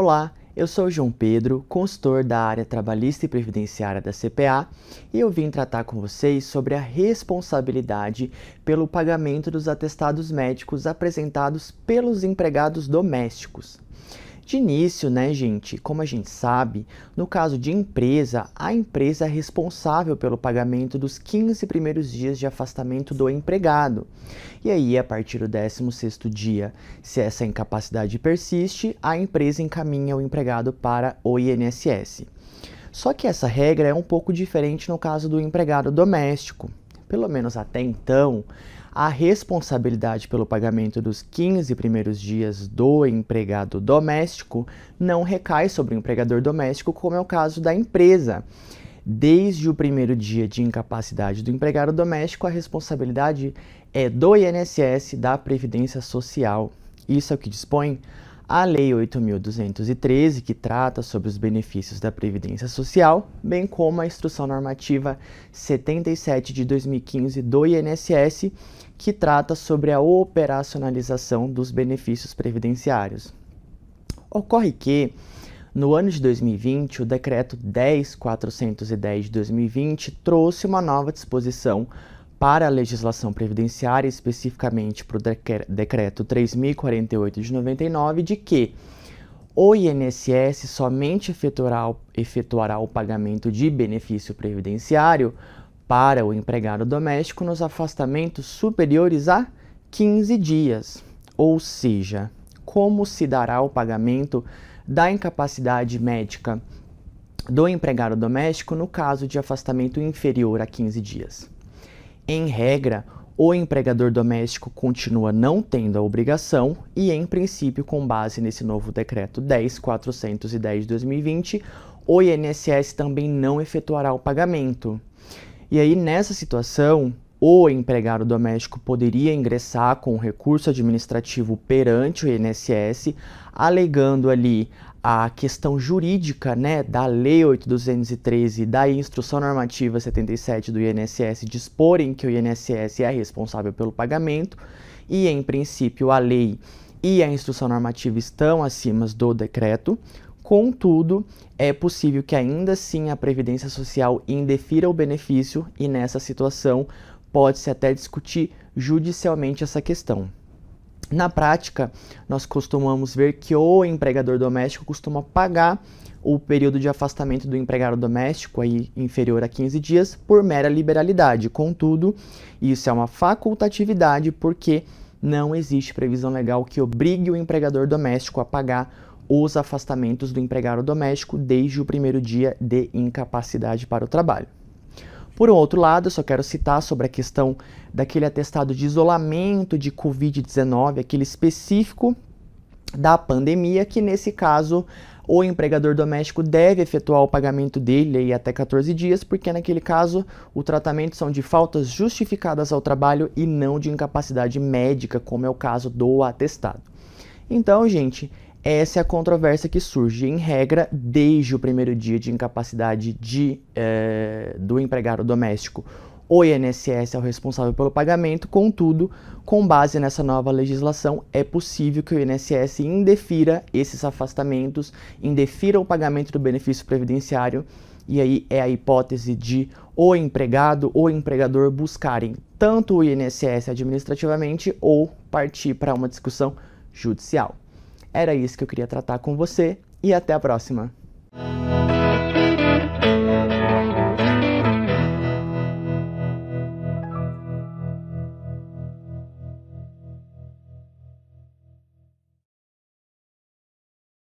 Olá, eu sou João Pedro, consultor da área trabalhista e previdenciária da CPA, e eu vim tratar com vocês sobre a responsabilidade pelo pagamento dos atestados médicos apresentados pelos empregados domésticos. De início, né, gente, como a gente sabe, no caso de empresa, a empresa é responsável pelo pagamento dos 15 primeiros dias de afastamento do empregado. E aí, a partir do 16º dia, se essa incapacidade persiste, a empresa encaminha o empregado para o INSS. Só que essa regra é um pouco diferente no caso do empregado doméstico. Pelo menos até então, a responsabilidade pelo pagamento dos 15 primeiros dias do empregado doméstico não recai sobre o empregador doméstico, como é o caso da empresa. Desde o primeiro dia de incapacidade do empregado doméstico, a responsabilidade é do INSS, da Previdência Social. Isso é o que dispõe a Lei 8.213, que trata sobre os benefícios da Previdência Social, bem como a Instrução Normativa 77 de 2015 do INSS, que trata sobre a operacionalização dos benefícios previdenciários. Ocorre que, no ano de 2020, o Decreto 10410 de 2020 trouxe uma nova disposição para a legislação previdenciária, especificamente para o decreto 3048 de 99, de que o INSS somente efetuará, efetuará o pagamento de benefício previdenciário para o empregado doméstico nos afastamentos superiores a 15 dias. Ou seja, como se dará o pagamento da incapacidade médica do empregado doméstico no caso de afastamento inferior a 15 dias? Em regra, o empregador doméstico continua não tendo a obrigação e, em princípio, com base nesse novo decreto 10.410 de 2020, o INSS também não efetuará o pagamento. E aí, nessa situação, o empregado doméstico poderia ingressar com recurso administrativo perante o INSS, alegando ali a questão jurídica né, da Lei 8.213 e da Instrução Normativa 77 do INSS disporem que o INSS é responsável pelo pagamento e, em princípio, a lei e a instrução normativa estão acima do decreto. Contudo, é possível que ainda assim a Previdência Social indefira o benefício e, nessa situação, pode-se até discutir judicialmente essa questão. Na prática, nós costumamos ver que o empregador doméstico costuma pagar o período de afastamento do empregado doméstico, aí inferior a 15 dias, por mera liberalidade. Contudo, isso é uma facultatividade porque não existe previsão legal que obrigue o empregador doméstico a pagar os afastamentos do empregado doméstico desde o primeiro dia de incapacidade para o trabalho. Por outro lado, eu só quero citar sobre a questão daquele atestado de isolamento de Covid-19, aquele específico da pandemia, que nesse caso o empregador doméstico deve efetuar o pagamento dele aí até 14 dias, porque naquele caso o tratamento são de faltas justificadas ao trabalho e não de incapacidade médica, como é o caso do atestado. Então, gente, essa é a controvérsia que surge, em regra, desde o primeiro dia de incapacidade de, é, do empregado doméstico. O INSS é o responsável pelo pagamento, contudo, com base nessa nova legislação, é possível que o INSS indefira esses afastamentos, indefira o pagamento do benefício previdenciário, e aí é a hipótese de o empregado ou empregador buscarem tanto o INSS administrativamente ou partir para uma discussão judicial. Era isso que eu queria tratar com você e até a próxima!